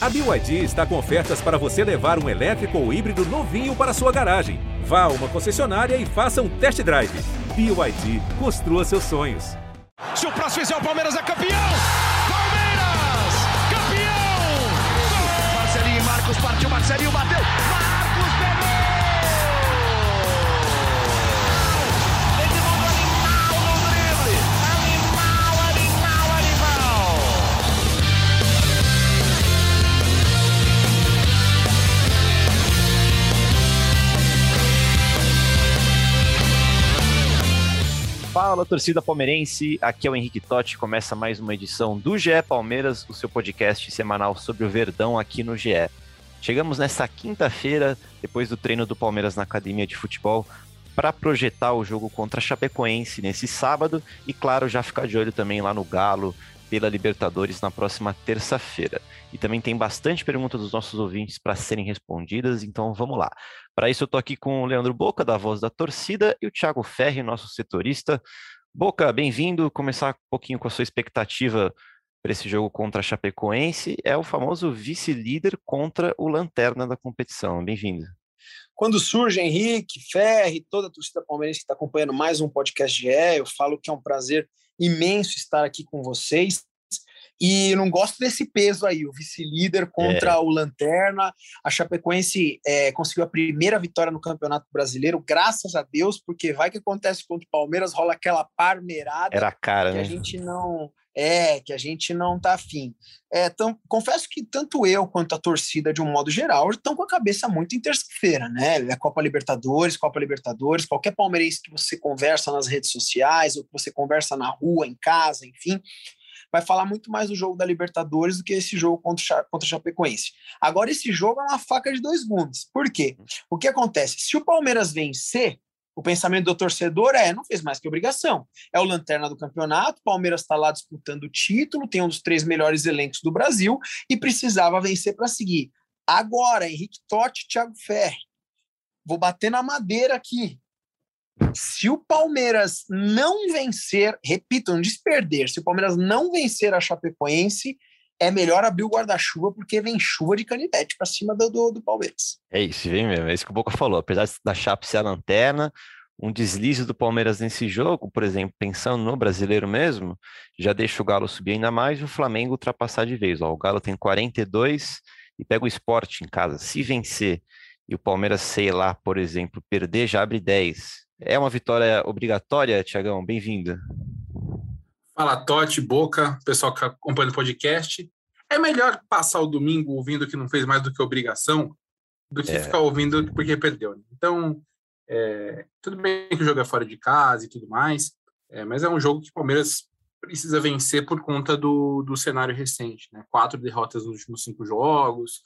A BYD está com ofertas para você levar um elétrico ou híbrido novinho para sua garagem. Vá a uma concessionária e faça um test drive. BYD, construa seus sonhos. Se o próximo fizer o Palmeiras é campeão! Palmeiras! Campeão! Marcelinho Marcos partiu, Marcelinho bateu! Fala, torcida palmeirense. Aqui é o Henrique Totti. Começa mais uma edição do GE Palmeiras, o seu podcast semanal sobre o Verdão aqui no GE. Chegamos nesta quinta-feira, depois do treino do Palmeiras na academia de futebol, para projetar o jogo contra a Chapecoense nesse sábado e, claro, já ficar de olho também lá no Galo pela Libertadores na próxima terça-feira. E também tem bastante pergunta dos nossos ouvintes para serem respondidas, então vamos lá. Para isso eu estou aqui com o Leandro Boca, da Voz da Torcida, e o Thiago Ferri, nosso setorista. Boca, bem-vindo. Começar um pouquinho com a sua expectativa para esse jogo contra a Chapecoense. É o famoso vice-líder contra o lanterna da competição. Bem-vindo. Quando surge Henrique, Ferri, toda a torcida palmeirense que está acompanhando mais um podcast de E, eu falo que é um prazer imenso estar aqui com vocês. E não gosto desse peso aí, o vice-líder contra é. o Lanterna. A Chapecoense é, conseguiu a primeira vitória no Campeonato Brasileiro, graças a Deus, porque vai que acontece contra o Palmeiras, rola aquela parmeirada. Era a cara, que né? a gente não. É, que a gente não tá afim. É, então, confesso que tanto eu quanto a torcida, de um modo geral, estão com a cabeça muito em terça-feira, né? É Copa Libertadores, Copa Libertadores, qualquer palmeirense que você conversa nas redes sociais, ou que você conversa na rua, em casa, enfim, vai falar muito mais do jogo da Libertadores do que esse jogo contra, contra a Chapecoense. Agora, esse jogo é uma faca de dois gumes. Por quê? O que acontece? Se o Palmeiras vencer, o pensamento do torcedor é: não fez mais que obrigação. É o lanterna do campeonato, o Palmeiras está lá disputando o título, tem um dos três melhores elencos do Brasil e precisava vencer para seguir. Agora, Henrique Totti Thiago Ferri. Vou bater na madeira aqui. Se o Palmeiras não vencer, repito, não diz perder, se o Palmeiras não vencer a Chapecoense, é melhor abrir o guarda-chuva porque vem chuva de canivete para cima do, do, do, Palmeiras. É isso, vem mesmo. É isso que o Boca falou. Apesar da Chape ser a lanterna, um deslize do Palmeiras nesse jogo, por exemplo, pensando no brasileiro mesmo, já deixa o Galo subir ainda mais e o Flamengo ultrapassar de vez. Ó, o Galo tem 42 e pega o esporte em casa. Se vencer e o Palmeiras, sei lá, por exemplo, perder, já abre 10. É uma vitória obrigatória, Tiagão? Bem-vindo. Fala, Totti, Boca, pessoal que acompanha o podcast. É melhor passar o domingo ouvindo que não fez mais do que obrigação do que é. ficar ouvindo porque perdeu. Né? Então, é, tudo bem que o jogo é fora de casa e tudo mais, é, mas é um jogo que o Palmeiras precisa vencer por conta do, do cenário recente. Né? Quatro derrotas nos últimos cinco jogos.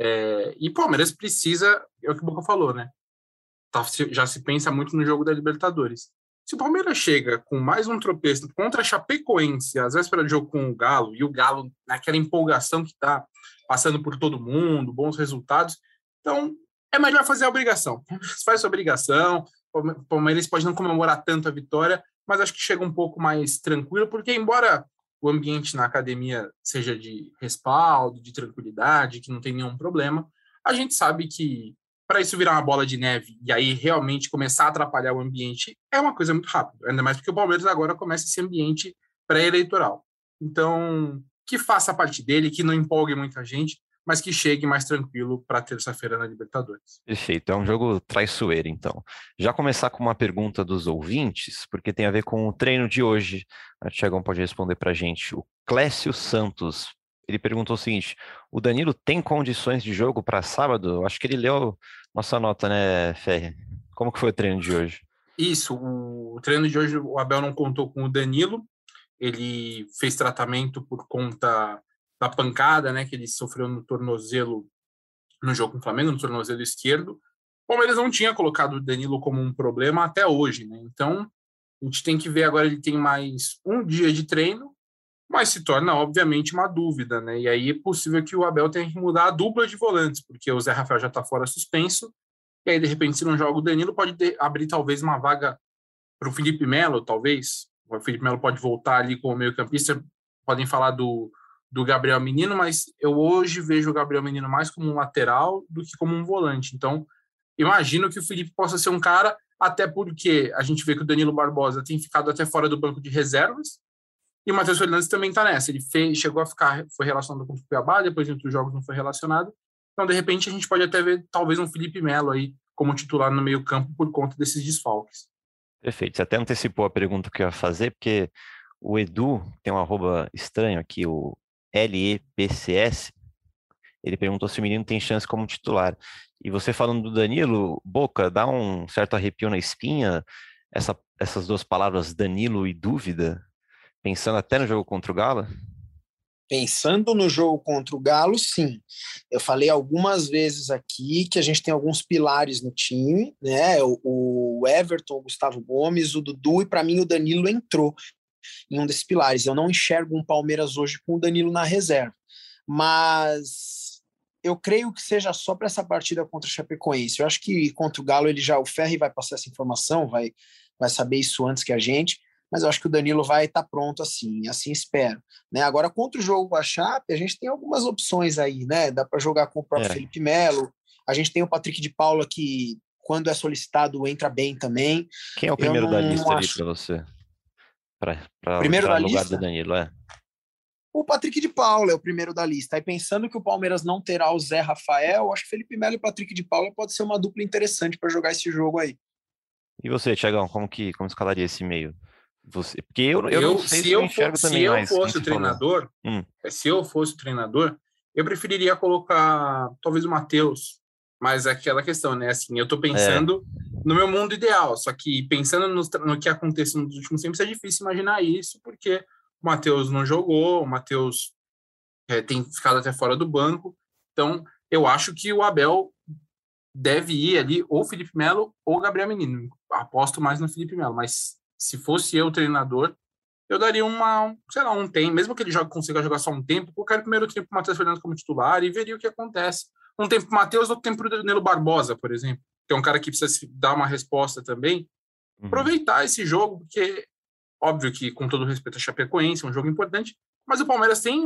É, e o Palmeiras precisa, é o que o Boca falou, né? Tá, já se pensa muito no jogo da Libertadores. Se o Palmeiras chega com mais um tropeço contra a Chapecoense, às vésperas de jogo com o Galo, e o Galo naquela empolgação que está passando por todo mundo, bons resultados, então é melhor fazer a obrigação. Faz sua obrigação, o Palmeiras pode não comemorar tanto a vitória, mas acho que chega um pouco mais tranquilo, porque embora o ambiente na academia seja de respaldo, de tranquilidade, que não tem nenhum problema, a gente sabe que para isso virar uma bola de neve e aí realmente começar a atrapalhar o ambiente, é uma coisa muito rápida. Ainda mais porque o Palmeiras agora começa esse ambiente pré-eleitoral. Então, que faça a parte dele, que não empolgue muita gente, mas que chegue mais tranquilo para terça-feira na Libertadores. Perfeito, é um jogo traiçoeiro, então. Já começar com uma pergunta dos ouvintes, porque tem a ver com o treino de hoje. A Tiagão pode responder para a gente. O Clécio Santos ele perguntou o seguinte: o Danilo tem condições de jogo para sábado? Acho que ele leu nossa nota, né, Ferre? Como que foi o treino de hoje? Isso, o treino de hoje o Abel não contou com o Danilo. Ele fez tratamento por conta da pancada, né, que ele sofreu no tornozelo no jogo com o Flamengo, no tornozelo esquerdo. O Palmeiras não tinha colocado o Danilo como um problema até hoje, né? Então, a gente tem que ver agora ele tem mais um dia de treino mas se torna, obviamente, uma dúvida, né? E aí é possível que o Abel tenha que mudar a dupla de volantes, porque o Zé Rafael já está fora suspenso, e aí, de repente, se não joga o Danilo, pode ter, abrir talvez uma vaga para o Felipe Melo, talvez. O Felipe Melo pode voltar ali como meio-campista. Podem falar do, do Gabriel Menino, mas eu hoje vejo o Gabriel Menino mais como um lateral do que como um volante. Então, imagino que o Felipe possa ser um cara, até porque a gente vê que o Danilo Barbosa tem ficado até fora do banco de reservas, e o Matheus Fernandes também está nessa. Ele fez, chegou a ficar, foi relacionado com o Cuiabá, depois em outros jogos não foi relacionado. Então, de repente, a gente pode até ver talvez um Felipe Melo aí como titular no meio-campo por conta desses desfalques. Perfeito. Você até antecipou a pergunta que eu ia fazer, porque o Edu tem um arroba estranho aqui, o LEPCS. Ele perguntou se o menino tem chance como titular. E você falando do Danilo, Boca, dá um certo arrepio na espinha essa, essas duas palavras, Danilo e dúvida, pensando até no jogo contra o Galo? Pensando no jogo contra o Galo, sim. Eu falei algumas vezes aqui que a gente tem alguns pilares no time, né? O, Everton, o Gustavo Gomes, o Dudu e para mim o Danilo entrou em um desses pilares. Eu não enxergo um Palmeiras hoje com o Danilo na reserva, mas eu creio que seja só para essa partida contra o Chapecoense. Eu acho que contra o Galo ele já o Ferri vai passar essa informação, vai vai saber isso antes que a gente mas eu acho que o Danilo vai estar tá pronto assim, assim espero. Né? Agora, contra o jogo com a Chape, a gente tem algumas opções aí, né? Dá para jogar com o próprio é. Felipe Melo, a gente tem o Patrick de Paula que, quando é solicitado, entra bem também. Quem é o primeiro da lista ali para você? Para primeiro da lugar lista? do Danilo, é. O Patrick de Paula é o primeiro da lista. Aí pensando que o Palmeiras não terá o Zé Rafael, acho que Felipe Melo e Patrick de Paula pode ser uma dupla interessante para jogar esse jogo aí. E você, Tiagão, como que como escalaria esse meio? Você, porque eu, eu, eu se eu, for, se eu fosse o treinador, hum. É, se eu fosse o treinador, eu preferiria colocar talvez o Matheus, mas é aquela questão, né? Assim, eu tô pensando é. no meu mundo ideal, só que pensando no, no, que aconteceu nos últimos tempos é difícil imaginar isso, porque o Matheus não jogou, o Matheus é, tem ficado até fora do banco, então eu acho que o Abel deve ir ali ou Felipe Melo ou Gabriel Menino. Aposto mais no Felipe Melo, mas se fosse eu treinador, eu daria uma, sei lá, um tempo, mesmo que ele jogue, consiga jogar só um tempo, colocar o primeiro tempo o Matheus Fernandes como titular e veria o que acontece. Um tempo para o Matheus, outro tempo para o Danilo Barbosa, por exemplo, que é um cara que precisa dar uma resposta também. Uhum. Aproveitar esse jogo, porque, óbvio que, com todo respeito a Chapecoense, é um jogo importante, mas o Palmeiras tem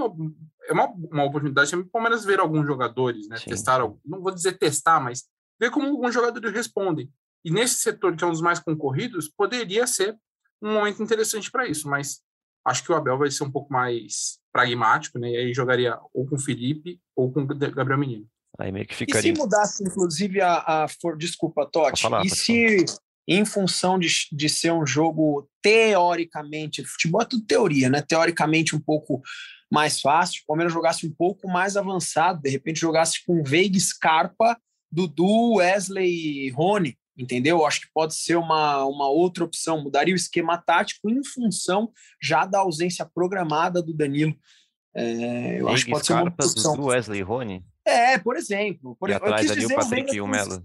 é uma, uma oportunidade também para o Palmeiras ver alguns jogadores, né? Sim. Testar, não vou dizer testar, mas ver como alguns jogadores respondem. E nesse setor, que é um dos mais concorridos, poderia ser um momento interessante para isso, mas acho que o Abel vai ser um pouco mais pragmático, né? E aí jogaria ou com o Felipe ou com o Gabriel Menino. Aí meio que ficaria. E se mudasse, inclusive, a. a for... Desculpa, Totti. Falar, e se, em função de, de ser um jogo teoricamente, futebol é tudo teoria, né? Teoricamente um pouco mais fácil, o Palmeiras jogasse um pouco mais avançado, de repente jogasse com Veiga, Scarpa, Dudu, Wesley e Rony, entendeu? Acho que pode ser uma, uma outra opção. Mudaria o esquema tático em função já da ausência programada do Danilo. É, eu acho que pode ser uma opção. do Wesley Rony? É, por exemplo. Por, e atrás ali o Patrick e o Melo.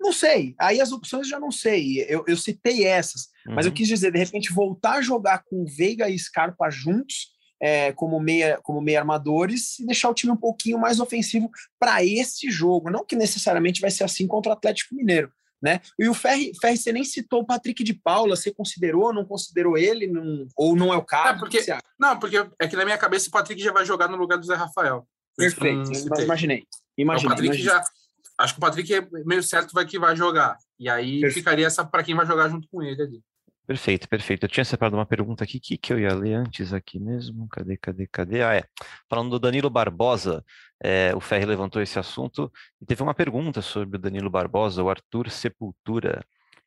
Não sei. Aí as opções já não sei. Eu, eu citei essas. Uhum. Mas eu uhum. quis dizer, de repente, voltar a jogar com Veiga e Scarpa juntos é, como, meia, como meia armadores e deixar o time um pouquinho mais ofensivo para esse jogo. Não que necessariamente vai ser assim contra o Atlético Mineiro, né? E o Ferri, Ferri, você nem citou o Patrick de Paula, você considerou, não considerou ele, não, ou não é o caso? É porque, não, porque é que na minha cabeça o Patrick já vai jogar no lugar do Zé Rafael. Perfeito, imaginei. imaginei, o Patrick imaginei. já. Acho que o Patrick é meio certo vai que vai jogar. E aí Perfeito. ficaria essa para quem vai jogar junto com ele ali. Perfeito, perfeito. Eu tinha separado uma pergunta aqui que, que eu ia ler antes aqui mesmo. Cadê, cadê, cadê? Ah, é. Falando do Danilo Barbosa, é, o Ferri levantou esse assunto e teve uma pergunta sobre o Danilo Barbosa, o Arthur Sepultura.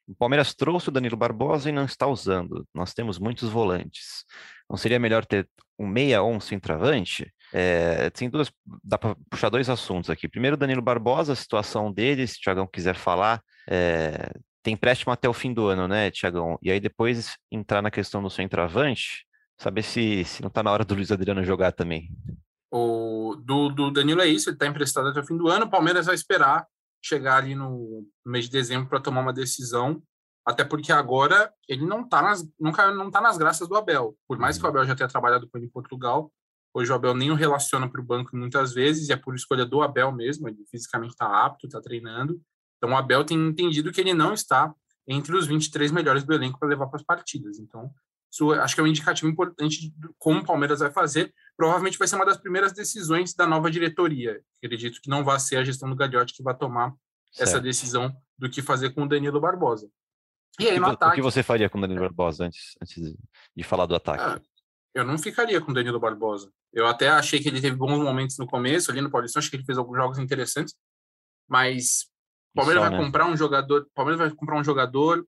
O Palmeiras trouxe o Danilo Barbosa e não está usando. Nós temos muitos volantes. Não seria melhor ter um meia ou um centroavante? É, tem duas, dá para puxar dois assuntos aqui. Primeiro, Danilo Barbosa, a situação dele, se o Tiagão quiser falar. É, tem empréstimo até o fim do ano, né, Tiagão? E aí depois entrar na questão do centroavante, saber se, se não está na hora do Luiz Adriano jogar também. O do, do Danilo é isso, ele está emprestado até o fim do ano, o Palmeiras vai esperar chegar ali no mês de dezembro para tomar uma decisão, até porque agora ele não está nas, nunca, não tá nas graças do Abel. Por mais que o uhum. Abel já tenha trabalhado com ele em Portugal, hoje o Abel nem o relaciona para o banco muitas vezes, e é por escolha do Abel mesmo, ele fisicamente está apto, está treinando, então, o Abel tem entendido que ele não está entre os 23 melhores do elenco para levar para as partidas. Então, isso acho que é um indicativo importante de como o Palmeiras vai fazer, provavelmente vai ser uma das primeiras decisões da nova diretoria. Acredito que não vai ser a gestão do Gagliotti que vai tomar certo. essa decisão do que fazer com o Danilo Barbosa. E aí, no ataque. O que você faria com o Danilo Barbosa antes, antes de falar do ataque? Ah, eu não ficaria com o Danilo Barbosa. Eu até achei que ele teve bons momentos no começo, ali no Paulistão, acho que ele fez alguns jogos interessantes, mas o Palmeiras só, vai né? comprar um jogador, Palmeiras vai comprar um jogador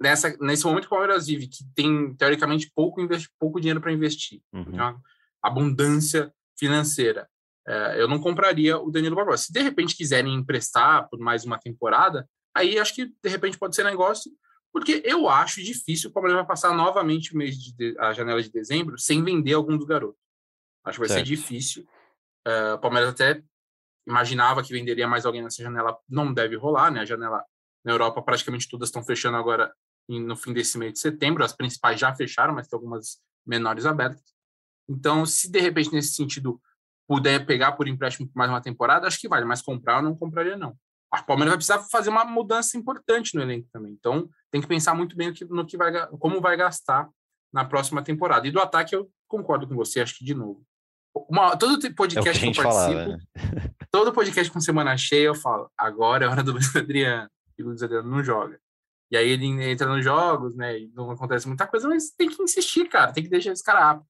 nessa, nesse momento que o Palmeiras vive, que tem teoricamente pouco, investi, pouco dinheiro para investir, uhum. uma abundância financeira. É, eu não compraria o Danilo Barbosa. Se de repente quiserem emprestar por mais uma temporada, aí acho que de repente pode ser negócio, porque eu acho difícil o Palmeiras vai passar novamente o mês de, a janela de dezembro sem vender algum dos garotos. Acho que vai certo. ser difícil. Uh, o Palmeiras até imaginava que venderia mais alguém nessa janela, não deve rolar, né? A janela na Europa praticamente todas estão fechando agora no fim desse mês de setembro. As principais já fecharam, mas tem algumas menores abertas. Então, se de repente nesse sentido puder pegar por empréstimo mais uma temporada, acho que vale. Mas comprar eu não compraria não. O Palmeiras vai precisar fazer uma mudança importante no elenco também. Então, tem que pensar muito bem no que, no que vai, como vai gastar na próxima temporada. E do ataque, eu concordo com você, acho que de novo. Uma, todo podcast é que, que, eu participo, falava, né? todo podcast com semana cheia, eu falo, agora é hora do Luiz Adriano. E o Luiz Adriano não joga. E aí ele entra nos jogos, né? E não acontece muita coisa, mas tem que insistir, cara. Tem que deixar esse cara apto.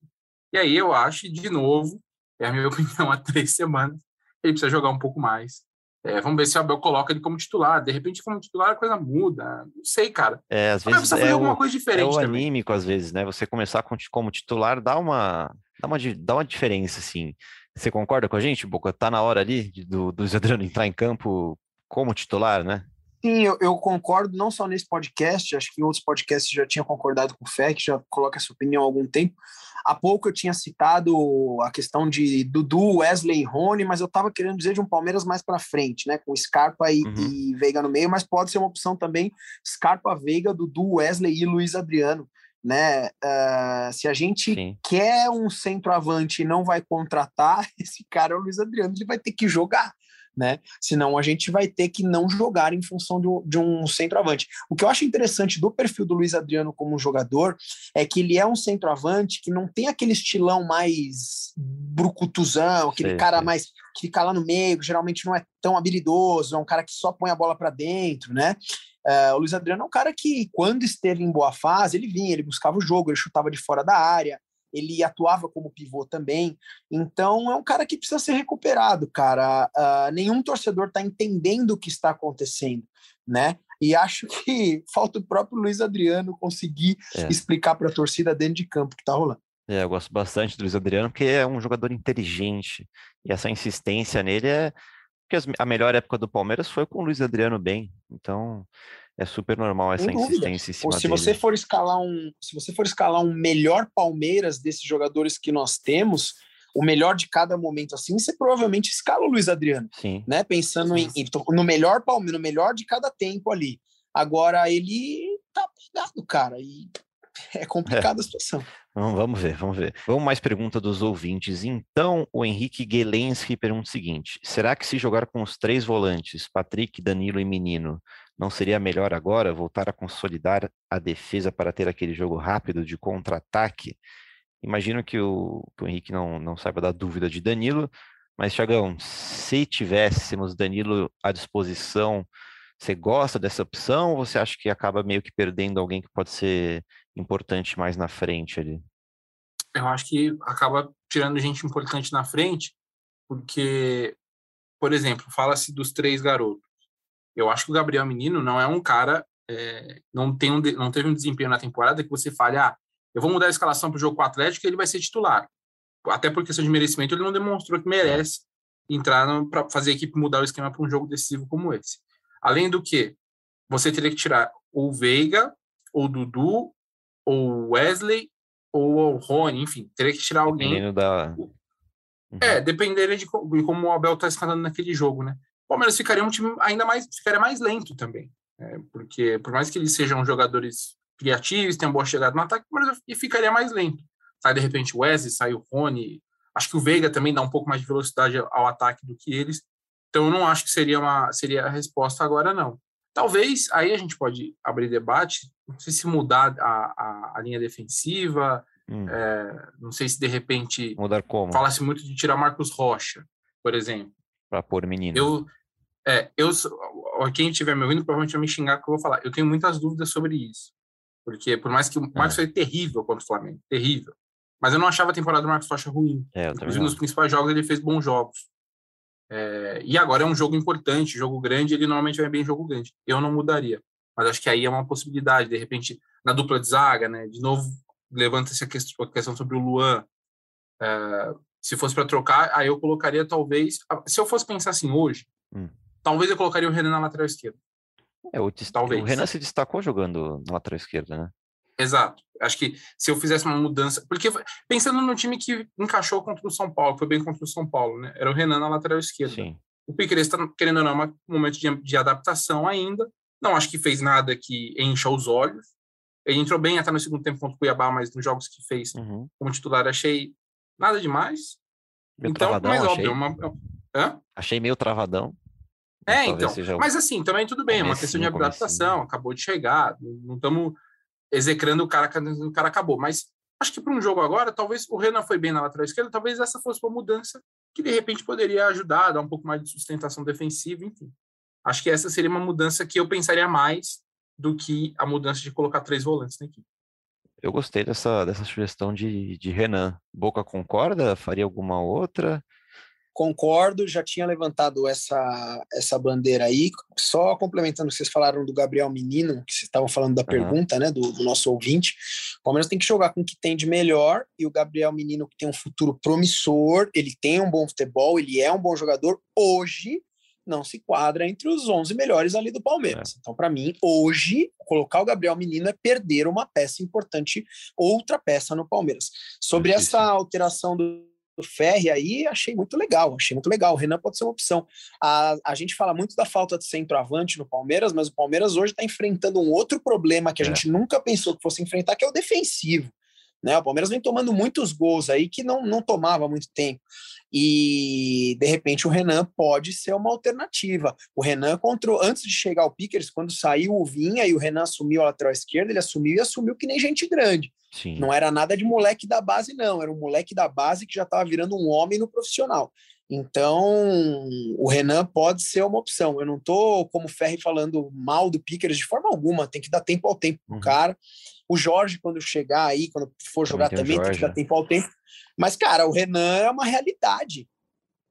E aí eu acho, de novo, é a minha opinião há três semanas, ele precisa jogar um pouco mais. É, vamos ver se o Abel coloca ele como titular. De repente, como titular, a coisa muda. Não sei, cara. É, às vezes é alguma o, coisa diferente. É o também. anímico, às vezes, né? Você começar com, como titular dá uma, dá uma, dá uma diferença, assim. Você concorda com a gente, Boca? Tá na hora ali do, do Adriano entrar em campo como titular, né? Sim, eu, eu, concordo, não só nesse podcast, acho que em outros podcasts já tinha concordado com o FEC, já coloca essa opinião há algum tempo. Há pouco eu tinha citado a questão de Dudu, Wesley e Rony, mas eu estava querendo dizer de um Palmeiras mais para frente, né? Com Scarpa e, uhum. e, Veiga no meio, mas pode ser uma opção também Scarpa, Veiga, Dudu, Wesley e Luiz Adriano. Né? Uh, se a gente Sim. quer um centroavante e não vai contratar, esse cara é o Luiz Adriano, ele vai ter que jogar né? Senão a gente vai ter que não jogar em função do, de um centroavante. O que eu acho interessante do perfil do Luiz Adriano como jogador é que ele é um centroavante que não tem aquele estilão mais brucutuzão, aquele cara mais que fica lá no meio, geralmente não é tão habilidoso, é um cara que só põe a bola para dentro, né? Uh, o Luiz Adriano é um cara que, quando esteve em boa fase, ele vinha, ele buscava o jogo, ele chutava de fora da área, ele atuava como pivô também. Então é um cara que precisa ser recuperado, cara. Uh, nenhum torcedor está entendendo o que está acontecendo, né? E acho que falta o próprio Luiz Adriano conseguir é. explicar para a torcida dentro de campo o que está rolando. É, eu gosto bastante do Luiz Adriano porque é um jogador inteligente e essa insistência nele é porque a melhor época do Palmeiras foi com o Luiz Adriano bem. Então, é super normal essa insistência em cima se dele. você for escalar um se você for escalar um melhor Palmeiras desses jogadores que nós temos o melhor de cada momento assim você provavelmente escala o Luiz Adriano Sim. né pensando Sim. Em, no melhor Palmeiras no melhor de cada tempo ali agora ele tá pegado cara e é complicada é. a situação Vamos ver, vamos ver. Vamos mais pergunta dos ouvintes. Então, o Henrique Gelensky pergunta o seguinte: será que se jogar com os três volantes, Patrick, Danilo e Menino, não seria melhor agora voltar a consolidar a defesa para ter aquele jogo rápido de contra-ataque? Imagino que o, que o Henrique não, não saiba da dúvida de Danilo, mas, Thiagão, se tivéssemos Danilo à disposição, você gosta dessa opção ou você acha que acaba meio que perdendo alguém que pode ser importante mais na frente ali? Eu acho que acaba tirando gente importante na frente, porque, por exemplo, fala-se dos três garotos. Eu acho que o Gabriel Menino não é um cara, é, não, tem um, não teve um desempenho na temporada que você fale, ah, eu vou mudar a escalação para o jogo com o Atlético e ele vai ser titular. Até por questão de merecimento, ele não demonstrou que merece entrar para fazer a equipe mudar o esquema para um jogo decisivo como esse. Além do que, você teria que tirar o Veiga, ou o Dudu, ou o Wesley, ou o Rony, enfim, teria que tirar alguém. Dependendo da. É, uhum. dependendo de como o Abel está escalando naquele jogo, né? Palmeiras ficaria um time ainda mais, ficaria mais lento também. É, porque por mais que eles sejam jogadores criativos, tenham boa chegada no ataque, mas ficaria mais lento. Sai de repente o Wesley, sai o Rony, acho que o Veiga também dá um pouco mais de velocidade ao ataque do que eles. Então eu não acho que seria uma seria a resposta agora não. Talvez aí a gente pode abrir debate, não sei se mudar a, a, a linha defensiva, Hum. É, não sei se de repente. Mudar como? Fala-se muito de tirar Marcos Rocha, por exemplo. Para pôr menino. Eu, é, eu, quem estiver me ouvindo provavelmente vai me xingar que eu vou falar. Eu tenho muitas dúvidas sobre isso. Porque por mais que o Marcos é. foi terrível contra o Flamengo, terrível. Mas eu não achava a temporada do Marcos Rocha ruim. É, Inclusive, nos principais jogos ele fez bons jogos. É, e agora é um jogo importante, jogo grande, ele normalmente vai bem em jogo grande. Eu não mudaria. Mas acho que aí é uma possibilidade, de repente, na dupla de zaga, né? De novo, levanta-se a questão sobre o Luan. É, se fosse para trocar, aí eu colocaria talvez. Se eu fosse pensar assim hoje, hum. talvez eu colocaria o Renan na lateral esquerda. É, o, talvez. o Renan se destacou jogando na lateral esquerda, né? Exato. Acho que se eu fizesse uma mudança. Porque pensando no time que encaixou contra o São Paulo, foi bem contra o São Paulo, né? Era o Renan na lateral esquerda. Sim. O Piqueires está, querendo ou não, é um momento de, de adaptação ainda. Não acho que fez nada que encha os olhos. Ele entrou bem até no segundo tempo contra o Cuiabá, mas nos jogos que fez uhum. como titular achei nada demais. Meio então, travadão, mas óbvio, achei. Uma... Hã? Achei meio travadão. É, então. Mas assim, também tudo bem, é uma questão de adaptação, acabou de chegar, não estamos execrando o cara quando o cara acabou. Mas acho que para um jogo agora, talvez o Renan foi bem na lateral esquerda, talvez essa fosse uma mudança que de repente poderia ajudar, dar um pouco mais de sustentação defensiva, enfim. Acho que essa seria uma mudança que eu pensaria mais do que a mudança de colocar três volantes na equipe. Eu gostei dessa, dessa sugestão de, de Renan. Boca concorda? Faria alguma outra? Concordo, já tinha levantado essa, essa bandeira aí. Só complementando, vocês falaram do Gabriel Menino, que vocês estavam falando da uhum. pergunta, né, do, do, nosso ouvinte. O Palmeiras tem que jogar com o que tem de melhor e o Gabriel Menino, que tem um futuro promissor, ele tem um bom futebol, ele é um bom jogador. Hoje, não se quadra entre os 11 melhores ali do Palmeiras. É. Então, para mim, hoje, colocar o Gabriel Menino é perder uma peça importante, outra peça no Palmeiras. Sobre essa alteração do Ferri aí, achei muito legal, achei muito legal. O Renan pode ser uma opção. A, a gente fala muito da falta de centroavante no Palmeiras, mas o Palmeiras hoje está enfrentando um outro problema que a é. gente nunca pensou que fosse enfrentar, que é o defensivo. Né? O Palmeiras vem tomando muitos gols aí que não, não tomava muito tempo. E de repente o Renan pode ser uma alternativa. O Renan contra antes de chegar ao Pickers, quando saiu o Vinha e o Renan assumiu a lateral esquerda, ele assumiu e assumiu que nem gente grande. Sim. Não era nada de moleque da base, não. Era um moleque da base que já estava virando um homem no profissional. Então, o Renan pode ser uma opção. Eu não estou, como Ferri, falando mal do Pickers de forma alguma. Tem que dar tempo ao tempo pro uhum. cara. O Jorge, quando chegar aí, quando for jogar também, também tem que dar tempo ao tempo. Mas, cara, o Renan é uma realidade.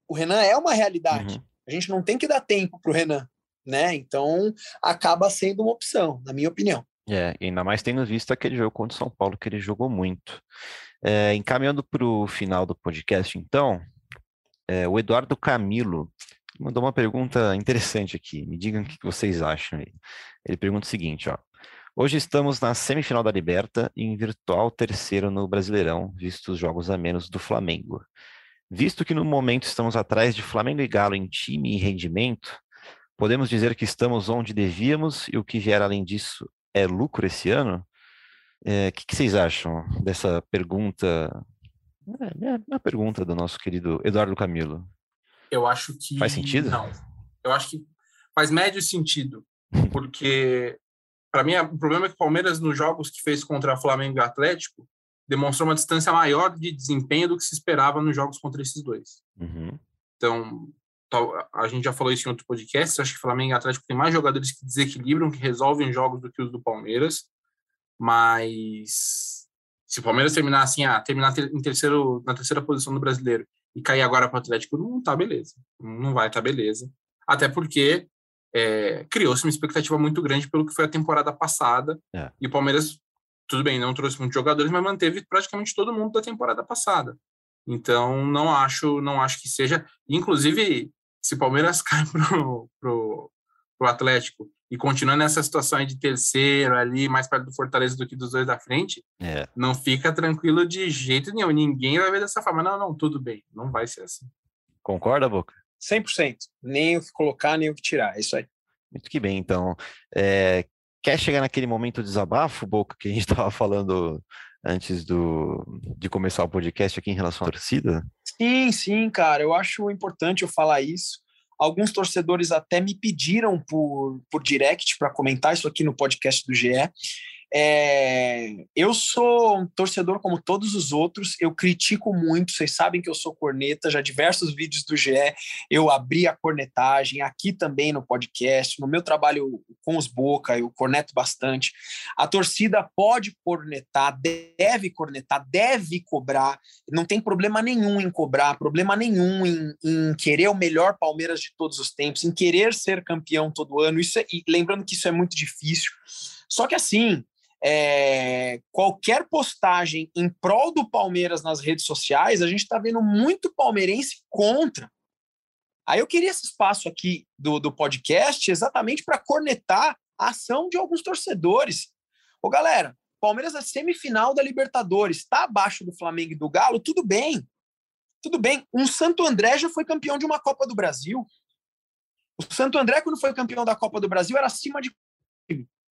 O Renan é uma realidade. Uhum. A gente não tem que dar tempo pro Renan, né? Então, acaba sendo uma opção, na minha opinião. É, ainda mais tendo visto aquele jogo contra o São Paulo, que ele jogou muito. É, encaminhando para o final do podcast, então, é, o Eduardo Camilo mandou uma pergunta interessante aqui. Me digam o que vocês acham. Ele pergunta o seguinte, ó. Hoje estamos na semifinal da Liberta e em virtual terceiro no Brasileirão, visto os jogos a menos do Flamengo. Visto que no momento estamos atrás de Flamengo e Galo em time e rendimento, podemos dizer que estamos onde devíamos e o que vier além disso é lucro esse ano? O é, que, que, vocês acham dessa pergunta? É, uma pergunta do nosso querido Eduardo Camilo. Eu acho que. Faz sentido? Não. Eu acho que faz médio sentido. Porque, para mim, o problema é que o Palmeiras, nos jogos que fez contra Flamengo e Atlético, demonstrou uma distância maior de desempenho do que se esperava nos jogos contra esses dois. Uhum. Então, a gente já falou isso em outro podcast, acho que Flamengo e Atlético tem mais jogadores que desequilibram, que resolvem jogos do que os do Palmeiras, mas se o Palmeiras terminar assim, ah, terminar em terceiro, na terceira posição do brasileiro e cair agora para o Atlético, não tá beleza, não vai estar tá beleza, até porque é, criou-se uma expectativa muito grande pelo que foi a temporada passada, é. e o Palmeiras, tudo bem, não trouxe muitos jogadores, mas manteve praticamente todo mundo da temporada passada. Então, não acho, não acho que seja. Inclusive, se o Palmeiras cai pro, pro, pro Atlético e continua nessa situação de terceiro ali, mais perto do Fortaleza do que dos dois da frente, é. não fica tranquilo de jeito nenhum. Ninguém vai ver dessa forma. Não, não, tudo bem. Não vai ser assim. Concorda, Boca? 100%. Nem o que colocar, nem o que tirar. É isso aí. Muito que bem, então. É, quer chegar naquele momento de desabafo, Boca, que a gente estava falando antes do, de começar o podcast aqui em relação à torcida? Sim, sim, cara. Eu acho importante eu falar isso. Alguns torcedores até me pediram por, por direct para comentar isso aqui no podcast do GE. É, eu sou um torcedor como todos os outros, eu critico muito, vocês sabem que eu sou corneta, já diversos vídeos do GE eu abri a cornetagem, aqui também no podcast, no meu trabalho com os Boca, eu corneto bastante. A torcida pode cornetar, deve cornetar, deve cobrar, não tem problema nenhum em cobrar, problema nenhum em, em querer o melhor Palmeiras de todos os tempos, em querer ser campeão todo ano, isso é, e lembrando que isso é muito difícil. Só que assim, é, qualquer postagem em prol do Palmeiras nas redes sociais, a gente está vendo muito palmeirense contra. Aí eu queria esse espaço aqui do, do podcast exatamente para cornetar a ação de alguns torcedores. Ô, galera, Palmeiras é semifinal da Libertadores, está abaixo do Flamengo e do Galo, tudo bem. Tudo bem. Um Santo André já foi campeão de uma Copa do Brasil. O Santo André, quando foi campeão da Copa do Brasil, era acima de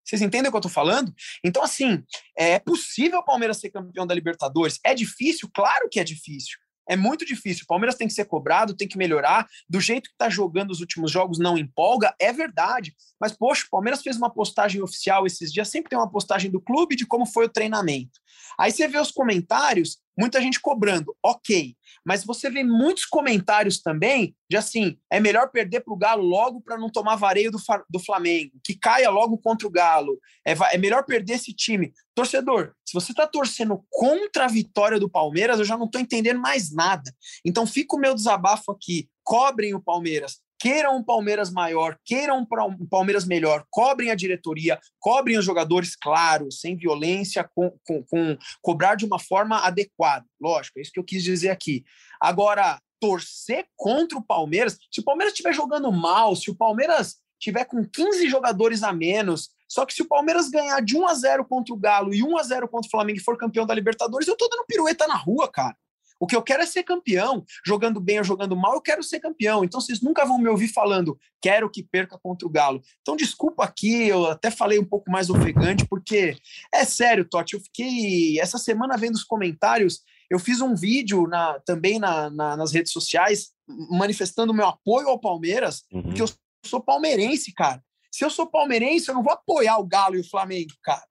vocês entendem o que eu estou falando? Então, assim, é possível o Palmeiras ser campeão da Libertadores? É difícil? Claro que é difícil. É muito difícil. O Palmeiras tem que ser cobrado, tem que melhorar. Do jeito que está jogando os últimos jogos, não empolga, é verdade. Mas, poxa, o Palmeiras fez uma postagem oficial esses dias, sempre tem uma postagem do clube de como foi o treinamento. Aí você vê os comentários, muita gente cobrando, ok. Mas você vê muitos comentários também de assim: é melhor perder para o Galo logo para não tomar vareio do, do Flamengo, que caia logo contra o Galo. É, é melhor perder esse time. Torcedor, se você está torcendo contra a vitória do Palmeiras, eu já não estou entendendo mais nada. Então fica o meu desabafo aqui. Cobrem o Palmeiras, queiram um Palmeiras maior, queiram um Palmeiras melhor, cobrem a diretoria, cobrem os jogadores, claro, sem violência, com, com, com, cobrar de uma forma adequada. Lógico, é isso que eu quis dizer aqui. Agora, torcer contra o Palmeiras, se o Palmeiras estiver jogando mal, se o Palmeiras tiver com 15 jogadores a menos, só que se o Palmeiras ganhar de 1 a 0 contra o Galo e 1 a 0 contra o Flamengo e for campeão da Libertadores, eu tô dando pirueta na rua, cara. O que eu quero é ser campeão. Jogando bem ou jogando mal, eu quero ser campeão. Então vocês nunca vão me ouvir falando, quero que perca contra o Galo. Então desculpa aqui, eu até falei um pouco mais ofegante, porque é sério, Totti, eu fiquei essa semana vendo os comentários. Eu fiz um vídeo na, também na, na, nas redes sociais manifestando meu apoio ao Palmeiras, uhum. porque eu sou palmeirense, cara. Se eu sou palmeirense, eu não vou apoiar o Galo e o Flamengo, cara.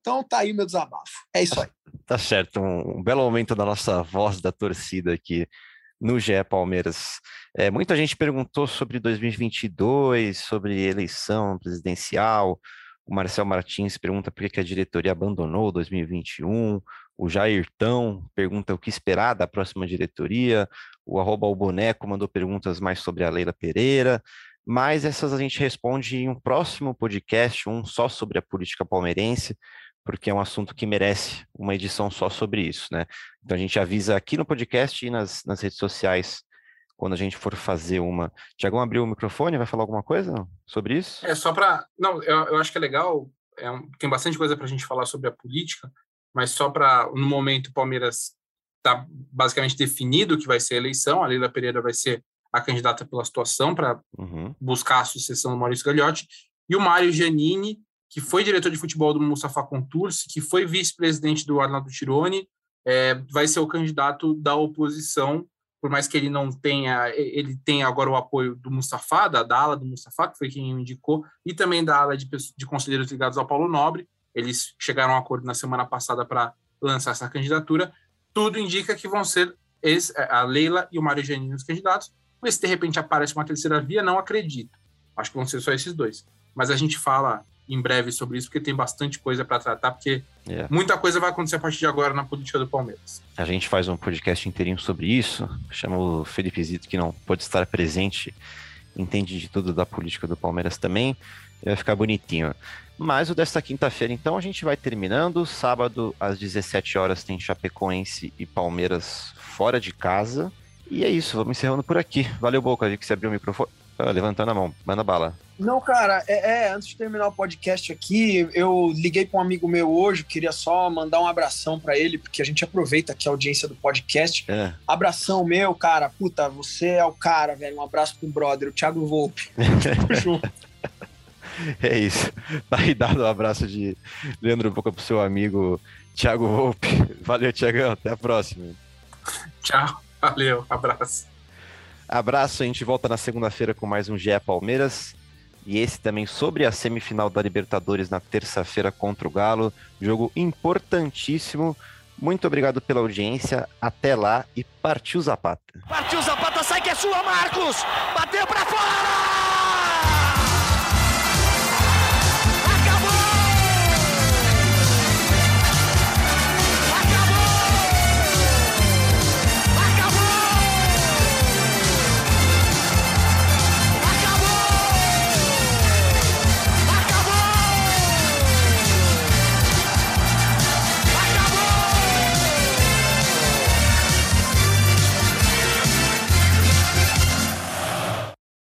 Então tá aí meu desabafo. É isso aí. Tá certo, um, um belo momento da nossa voz da torcida aqui no GE Palmeiras. É, muita gente perguntou sobre 2022, sobre eleição presidencial. O Marcel Martins pergunta por que a diretoria abandonou 2021. O Jairtão pergunta o que esperar da próxima diretoria. O arroba o boneco mandou perguntas mais sobre a Leila Pereira. Mas essas a gente responde em um próximo podcast, um só sobre a política palmeirense porque é um assunto que merece uma edição só sobre isso, né? Então a gente avisa aqui no podcast e nas, nas redes sociais quando a gente for fazer uma. Tiagão abriu o microfone, vai falar alguma coisa sobre isso? É só para. Não, eu, eu, acho que é legal, é um, tem bastante coisa para a gente falar sobre a política, mas só para, no momento, o Palmeiras está basicamente definido que vai ser a eleição, a Leila Pereira vai ser a candidata pela situação para uhum. buscar a sucessão do Maurício Gagliotti, e o Mário Giannini que foi diretor de futebol do Mustafa Contursi, que foi vice-presidente do Arnaldo Tironi, é, vai ser o candidato da oposição, por mais que ele não tenha, ele tenha agora o apoio do Mustafa, da, da ala do Mustafa, que foi quem o indicou, e também da ala de, de conselheiros ligados ao Paulo Nobre. Eles chegaram a um acordo na semana passada para lançar essa candidatura. Tudo indica que vão ser esse, a Leila e o Mário Janine os candidatos, mas se de repente aparece uma terceira via, não acredito. Acho que vão ser só esses dois. Mas a gente fala em breve sobre isso, porque tem bastante coisa para tratar, porque yeah. É. muita coisa vai acontecer a partir de agora na política do Palmeiras. A gente faz um podcast inteirinho sobre isso, chama o Felipe Zito, que não pode estar presente, entende de tudo da política do Palmeiras também, vai ficar bonitinho. Mas o desta quinta-feira, então, a gente vai terminando. Sábado, às 17 horas, tem Chapecoense e Palmeiras fora de casa. E é isso, vamos encerrando por aqui. Valeu, Boca, vi que você abriu o microfone. Ah, levantando a mão, manda bala. Não, cara, é, é, antes de terminar o podcast aqui, eu liguei para um amigo meu hoje, queria só mandar um abração para ele, porque a gente aproveita aqui a audiência do podcast. É. Abração meu, cara, puta, você é o cara, velho. Um abraço pro brother, o Thiago Volpe. Tamo junto. É isso. Tá aí dado um abraço de Leandro Boca pro seu amigo Thiago Volpe. Valeu, Thiagão. Até a próxima. Tchau. Valeu. Abraço. Abraço. A gente volta na segunda-feira com mais um GE Palmeiras. e esse também sobre a semifinal da Libertadores na terça-feira contra o Galo. Jogo importantíssimo. Muito obrigado pela audiência. Até lá e partiu Zapata. Partiu Zapata, sai que é sua, Marcos! Bateu para fora!